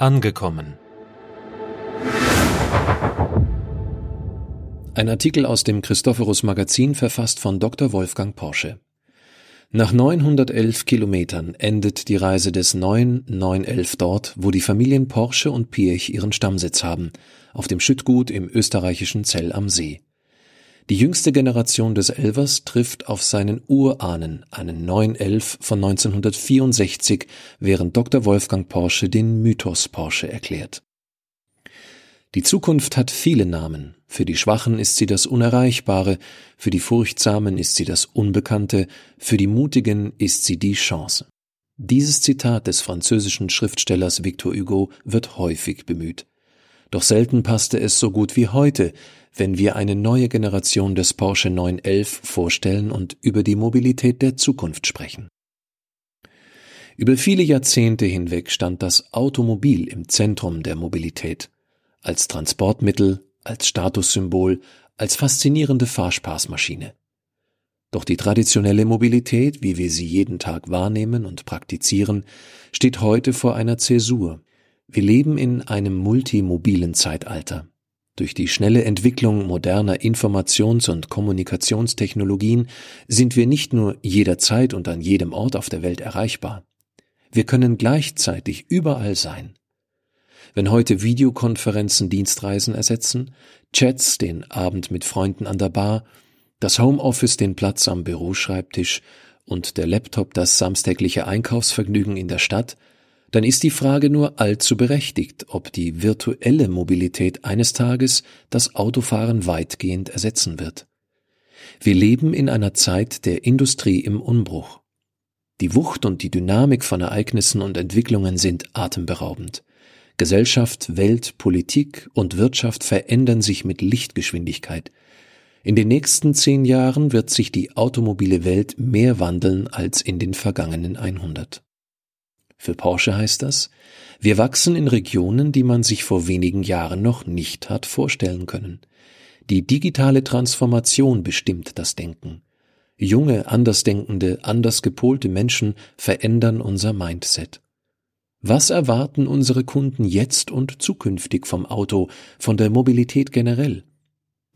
Angekommen. Ein Artikel aus dem Christophorus Magazin verfasst von Dr. Wolfgang Porsche. Nach 911 Kilometern endet die Reise des neuen 911 dort, wo die Familien Porsche und Pirch ihren Stammsitz haben, auf dem Schüttgut im österreichischen Zell am See. Die jüngste Generation des Elvers trifft auf seinen Urahnen, einen 911 von 1964, während Dr. Wolfgang Porsche den Mythos Porsche erklärt. Die Zukunft hat viele Namen. Für die Schwachen ist sie das Unerreichbare, für die Furchtsamen ist sie das Unbekannte, für die Mutigen ist sie die Chance. Dieses Zitat des französischen Schriftstellers Victor Hugo wird häufig bemüht. Doch selten passte es so gut wie heute, wenn wir eine neue Generation des Porsche 911 vorstellen und über die Mobilität der Zukunft sprechen. Über viele Jahrzehnte hinweg stand das Automobil im Zentrum der Mobilität als Transportmittel, als Statussymbol, als faszinierende Fahrspaßmaschine. Doch die traditionelle Mobilität, wie wir sie jeden Tag wahrnehmen und praktizieren, steht heute vor einer Zäsur. Wir leben in einem multimobilen Zeitalter. Durch die schnelle Entwicklung moderner Informations- und Kommunikationstechnologien sind wir nicht nur jederzeit und an jedem Ort auf der Welt erreichbar. Wir können gleichzeitig überall sein. Wenn heute Videokonferenzen Dienstreisen ersetzen, Chats den Abend mit Freunden an der Bar, das Homeoffice den Platz am Büroschreibtisch und der Laptop das samstägliche Einkaufsvergnügen in der Stadt, dann ist die Frage nur allzu berechtigt, ob die virtuelle Mobilität eines Tages das Autofahren weitgehend ersetzen wird. Wir leben in einer Zeit der Industrie im Umbruch. Die Wucht und die Dynamik von Ereignissen und Entwicklungen sind atemberaubend. Gesellschaft, Welt, Politik und Wirtschaft verändern sich mit Lichtgeschwindigkeit. In den nächsten zehn Jahren wird sich die automobile Welt mehr wandeln als in den vergangenen 100. Für Porsche heißt das, wir wachsen in Regionen, die man sich vor wenigen Jahren noch nicht hat vorstellen können. Die digitale Transformation bestimmt das Denken. Junge, andersdenkende, anders gepolte Menschen verändern unser Mindset. Was erwarten unsere Kunden jetzt und zukünftig vom Auto, von der Mobilität generell?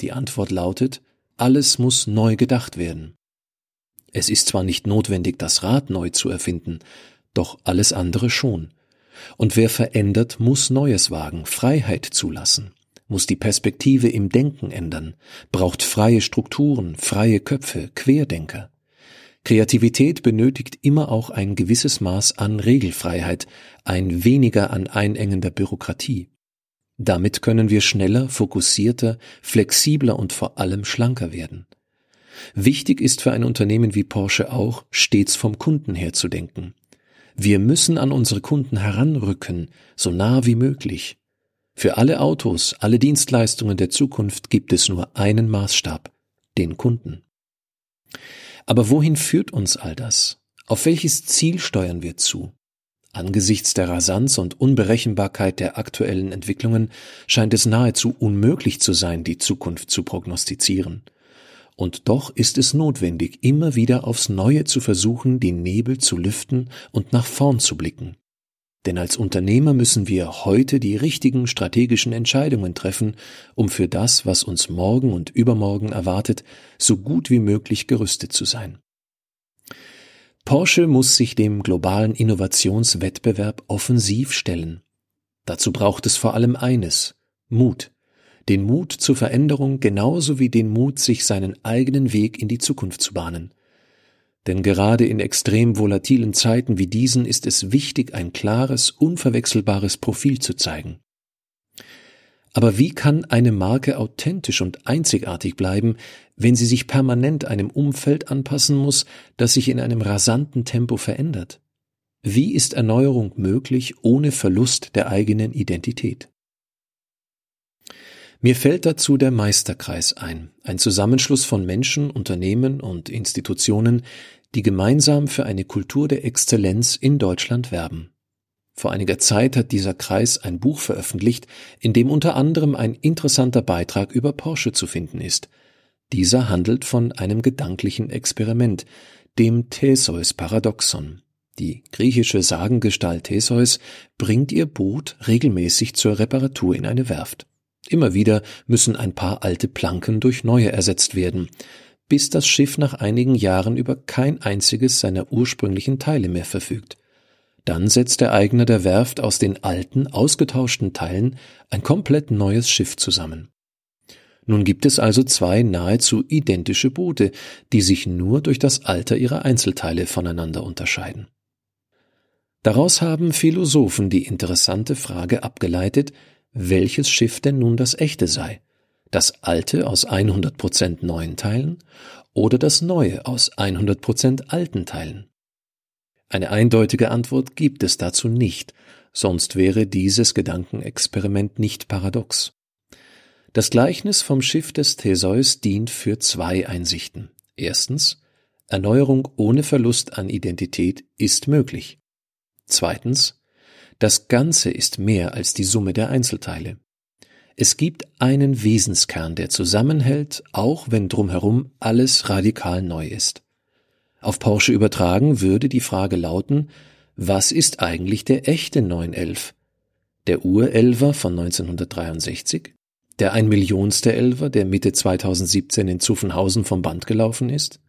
Die Antwort lautet, alles muss neu gedacht werden. Es ist zwar nicht notwendig, das Rad neu zu erfinden, doch alles andere schon. Und wer verändert, muss Neues wagen, Freiheit zulassen, muss die Perspektive im Denken ändern, braucht freie Strukturen, freie Köpfe, Querdenker. Kreativität benötigt immer auch ein gewisses Maß an Regelfreiheit, ein weniger an einengender Bürokratie. Damit können wir schneller, fokussierter, flexibler und vor allem schlanker werden. Wichtig ist für ein Unternehmen wie Porsche auch, stets vom Kunden her zu denken. Wir müssen an unsere Kunden heranrücken, so nah wie möglich. Für alle Autos, alle Dienstleistungen der Zukunft gibt es nur einen Maßstab, den Kunden. Aber wohin führt uns all das? Auf welches Ziel steuern wir zu? Angesichts der Rasanz und Unberechenbarkeit der aktuellen Entwicklungen scheint es nahezu unmöglich zu sein, die Zukunft zu prognostizieren. Und doch ist es notwendig, immer wieder aufs Neue zu versuchen, die Nebel zu lüften und nach vorn zu blicken. Denn als Unternehmer müssen wir heute die richtigen strategischen Entscheidungen treffen, um für das, was uns morgen und übermorgen erwartet, so gut wie möglich gerüstet zu sein. Porsche muss sich dem globalen Innovationswettbewerb offensiv stellen. Dazu braucht es vor allem eines Mut. Den Mut zur Veränderung genauso wie den Mut, sich seinen eigenen Weg in die Zukunft zu bahnen. Denn gerade in extrem volatilen Zeiten wie diesen ist es wichtig, ein klares, unverwechselbares Profil zu zeigen. Aber wie kann eine Marke authentisch und einzigartig bleiben, wenn sie sich permanent einem Umfeld anpassen muss, das sich in einem rasanten Tempo verändert? Wie ist Erneuerung möglich ohne Verlust der eigenen Identität? Mir fällt dazu der Meisterkreis ein, ein Zusammenschluss von Menschen, Unternehmen und Institutionen, die gemeinsam für eine Kultur der Exzellenz in Deutschland werben. Vor einiger Zeit hat dieser Kreis ein Buch veröffentlicht, in dem unter anderem ein interessanter Beitrag über Porsche zu finden ist. Dieser handelt von einem gedanklichen Experiment, dem Theseus-Paradoxon. Die griechische Sagengestalt Theseus bringt ihr Boot regelmäßig zur Reparatur in eine Werft. Immer wieder müssen ein paar alte Planken durch neue ersetzt werden, bis das Schiff nach einigen Jahren über kein einziges seiner ursprünglichen Teile mehr verfügt. Dann setzt der Eigner der Werft aus den alten, ausgetauschten Teilen ein komplett neues Schiff zusammen. Nun gibt es also zwei nahezu identische Boote, die sich nur durch das Alter ihrer Einzelteile voneinander unterscheiden. Daraus haben Philosophen die interessante Frage abgeleitet, welches Schiff denn nun das echte sei, das alte aus 100% neuen Teilen oder das neue aus 100% alten Teilen. Eine eindeutige Antwort gibt es dazu nicht, sonst wäre dieses Gedankenexperiment nicht paradox. Das Gleichnis vom Schiff des Theseus dient für zwei Einsichten. Erstens, Erneuerung ohne Verlust an Identität ist möglich. Zweitens, das Ganze ist mehr als die Summe der Einzelteile. Es gibt einen Wesenskern, der zusammenhält, auch wenn drumherum alles radikal neu ist. Auf Porsche übertragen würde die Frage lauten, was ist eigentlich der echte 911? Der Urelver von 1963? Der ein Millionste Elver, der Mitte 2017 in Zuffenhausen vom Band gelaufen ist?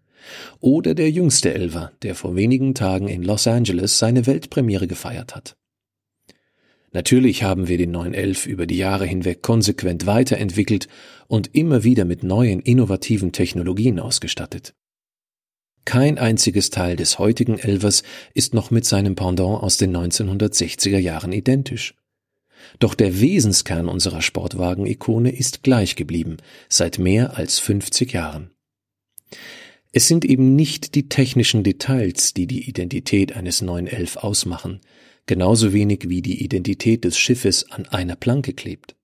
Oder der jüngste Elver, der vor wenigen Tagen in Los Angeles seine Weltpremiere gefeiert hat? Natürlich haben wir den 911 über die Jahre hinweg konsequent weiterentwickelt und immer wieder mit neuen innovativen Technologien ausgestattet. Kein einziges Teil des heutigen Elvers ist noch mit seinem Pendant aus den 1960er Jahren identisch. Doch der Wesenskern unserer Sportwagen-Ikone ist gleich geblieben, seit mehr als 50 Jahren. Es sind eben nicht die technischen Details, die die Identität eines 911 ausmachen, genauso wenig wie die Identität des Schiffes an einer Planke klebt.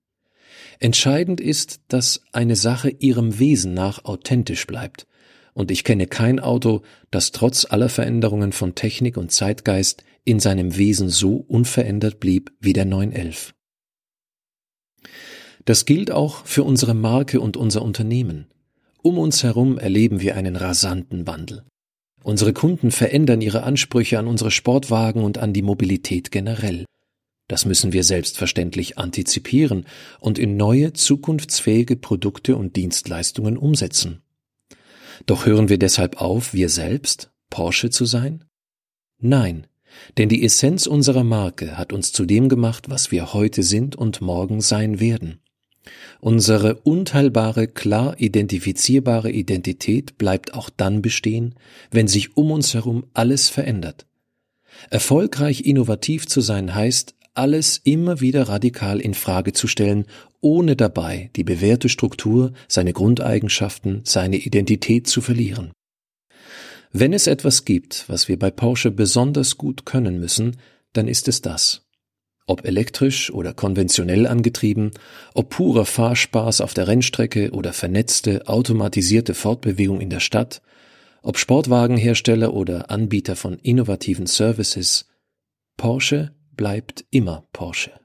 Entscheidend ist, dass eine Sache ihrem Wesen nach authentisch bleibt, und ich kenne kein Auto, das trotz aller Veränderungen von Technik und Zeitgeist in seinem Wesen so unverändert blieb wie der 911. Das gilt auch für unsere Marke und unser Unternehmen. Um uns herum erleben wir einen rasanten Wandel. Unsere Kunden verändern ihre Ansprüche an unsere Sportwagen und an die Mobilität generell. Das müssen wir selbstverständlich antizipieren und in neue, zukunftsfähige Produkte und Dienstleistungen umsetzen. Doch hören wir deshalb auf, wir selbst Porsche zu sein? Nein, denn die Essenz unserer Marke hat uns zu dem gemacht, was wir heute sind und morgen sein werden. Unsere unteilbare, klar identifizierbare Identität bleibt auch dann bestehen, wenn sich um uns herum alles verändert. Erfolgreich innovativ zu sein heißt, alles immer wieder radikal in Frage zu stellen, ohne dabei die bewährte Struktur, seine Grundeigenschaften, seine Identität zu verlieren. Wenn es etwas gibt, was wir bei Porsche besonders gut können müssen, dann ist es das. Ob elektrisch oder konventionell angetrieben, ob purer Fahrspaß auf der Rennstrecke oder vernetzte, automatisierte Fortbewegung in der Stadt, ob Sportwagenhersteller oder Anbieter von innovativen Services, Porsche bleibt immer Porsche.